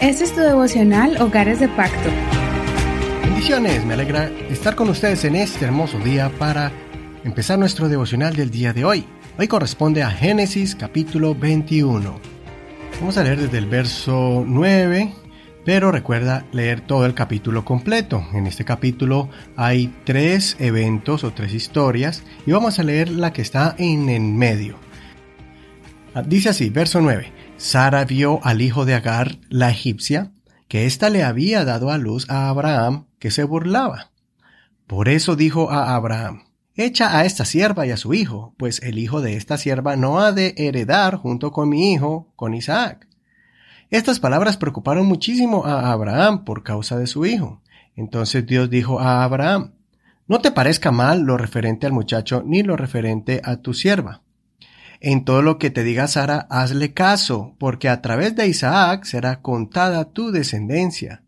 Este es tu devocional Hogares de Pacto. Bendiciones, me alegra estar con ustedes en este hermoso día para empezar nuestro devocional del día de hoy. Hoy corresponde a Génesis capítulo 21. Vamos a leer desde el verso 9, pero recuerda leer todo el capítulo completo. En este capítulo hay tres eventos o tres historias y vamos a leer la que está en el medio. Ah, dice así, verso 9. Sara vio al hijo de Agar, la egipcia, que ésta le había dado a luz a Abraham, que se burlaba. Por eso dijo a Abraham, Echa a esta sierva y a su hijo, pues el hijo de esta sierva no ha de heredar junto con mi hijo, con Isaac. Estas palabras preocuparon muchísimo a Abraham por causa de su hijo. Entonces Dios dijo a Abraham, No te parezca mal lo referente al muchacho ni lo referente a tu sierva en todo lo que te diga Sara, hazle caso, porque a través de Isaac será contada tu descendencia.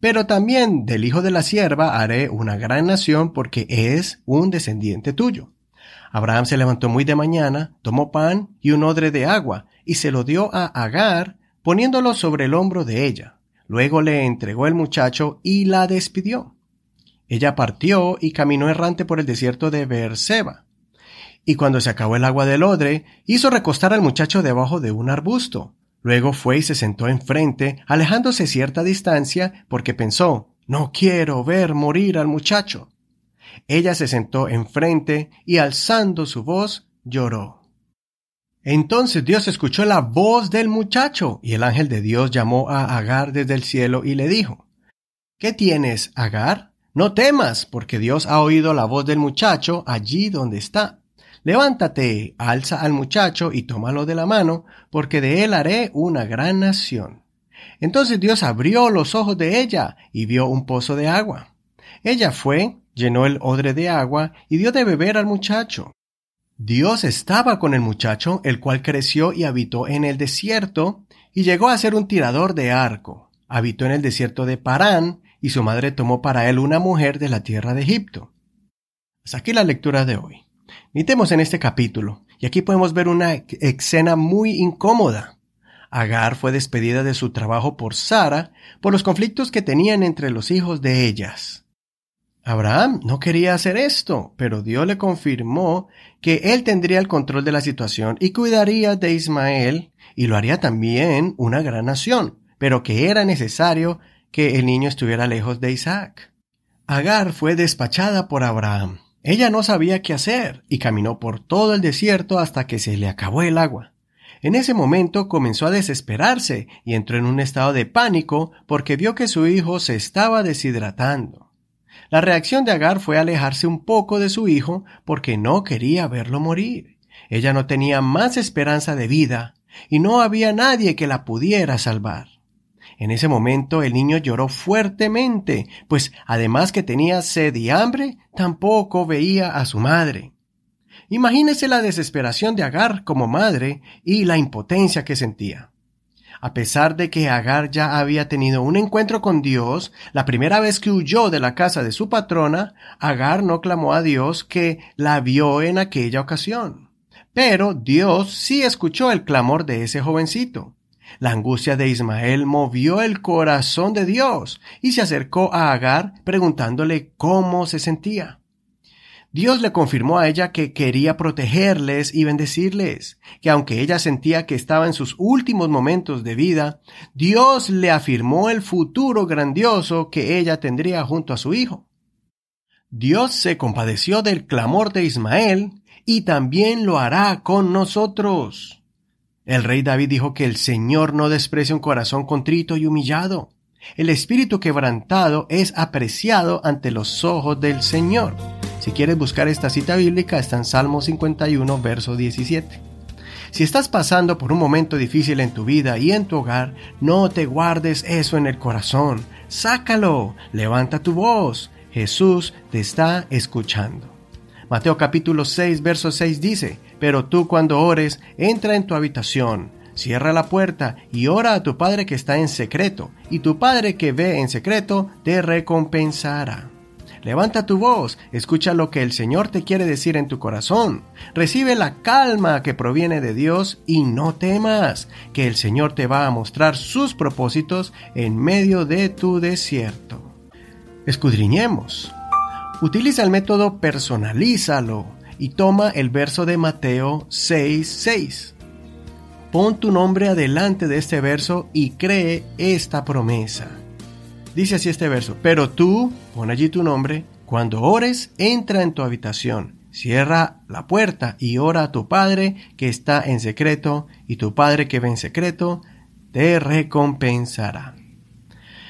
Pero también del hijo de la sierva haré una gran nación porque es un descendiente tuyo. Abraham se levantó muy de mañana, tomó pan y un odre de agua, y se lo dio a Agar, poniéndolo sobre el hombro de ella. Luego le entregó el muchacho y la despidió. Ella partió y caminó errante por el desierto de Beerseba y cuando se acabó el agua del odre, hizo recostar al muchacho debajo de un arbusto. Luego fue y se sentó enfrente, alejándose cierta distancia, porque pensó, no quiero ver morir al muchacho. Ella se sentó enfrente y alzando su voz, lloró. Entonces Dios escuchó la voz del muchacho, y el ángel de Dios llamó a Agar desde el cielo y le dijo, ¿Qué tienes, Agar? No temas, porque Dios ha oído la voz del muchacho allí donde está. Levántate, alza al muchacho y tómalo de la mano, porque de él haré una gran nación. Entonces Dios abrió los ojos de ella y vio un pozo de agua. Ella fue, llenó el odre de agua y dio de beber al muchacho. Dios estaba con el muchacho, el cual creció y habitó en el desierto, y llegó a ser un tirador de arco. Habitó en el desierto de Parán, y su madre tomó para él una mujer de la tierra de Egipto. Hasta aquí la lectura de hoy. Mitemos en este capítulo, y aquí podemos ver una escena muy incómoda. Agar fue despedida de su trabajo por Sara por los conflictos que tenían entre los hijos de ellas. Abraham no quería hacer esto, pero Dios le confirmó que él tendría el control de la situación y cuidaría de Ismael y lo haría también una gran nación, pero que era necesario que el niño estuviera lejos de Isaac. Agar fue despachada por Abraham. Ella no sabía qué hacer y caminó por todo el desierto hasta que se le acabó el agua. En ese momento comenzó a desesperarse y entró en un estado de pánico porque vio que su hijo se estaba deshidratando. La reacción de Agar fue alejarse un poco de su hijo porque no quería verlo morir. Ella no tenía más esperanza de vida y no había nadie que la pudiera salvar. En ese momento el niño lloró fuertemente, pues además que tenía sed y hambre, tampoco veía a su madre. Imagínese la desesperación de Agar como madre y la impotencia que sentía. A pesar de que Agar ya había tenido un encuentro con Dios, la primera vez que huyó de la casa de su patrona, Agar no clamó a Dios que la vio en aquella ocasión. Pero Dios sí escuchó el clamor de ese jovencito. La angustia de Ismael movió el corazón de Dios y se acercó a Agar preguntándole cómo se sentía. Dios le confirmó a ella que quería protegerles y bendecirles, que aunque ella sentía que estaba en sus últimos momentos de vida, Dios le afirmó el futuro grandioso que ella tendría junto a su hijo. Dios se compadeció del clamor de Ismael y también lo hará con nosotros. El rey David dijo que el Señor no desprecia un corazón contrito y humillado. El espíritu quebrantado es apreciado ante los ojos del Señor. Si quieres buscar esta cita bíblica está en Salmo 51, verso 17. Si estás pasando por un momento difícil en tu vida y en tu hogar, no te guardes eso en el corazón. Sácalo, levanta tu voz. Jesús te está escuchando. Mateo capítulo 6, verso 6 dice, Pero tú cuando ores, entra en tu habitación, cierra la puerta y ora a tu Padre que está en secreto, y tu Padre que ve en secreto te recompensará. Levanta tu voz, escucha lo que el Señor te quiere decir en tu corazón. Recibe la calma que proviene de Dios y no temas, que el Señor te va a mostrar sus propósitos en medio de tu desierto. Escudriñemos. Utiliza el método personalízalo y toma el verso de Mateo 6:6. Pon tu nombre adelante de este verso y cree esta promesa. Dice así este verso, pero tú, pon allí tu nombre, cuando ores, entra en tu habitación, cierra la puerta y ora a tu Padre que está en secreto, y tu Padre que ve en secreto, te recompensará.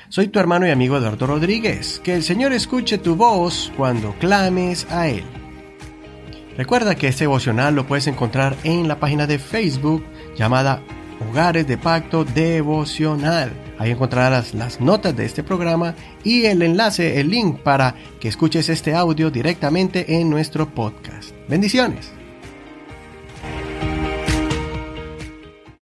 Soy tu hermano y amigo Eduardo Rodríguez. Que el Señor escuche tu voz cuando clames a Él. Recuerda que este devocional lo puedes encontrar en la página de Facebook llamada Hogares de Pacto Devocional. Ahí encontrarás las notas de este programa y el enlace, el link para que escuches este audio directamente en nuestro podcast. Bendiciones.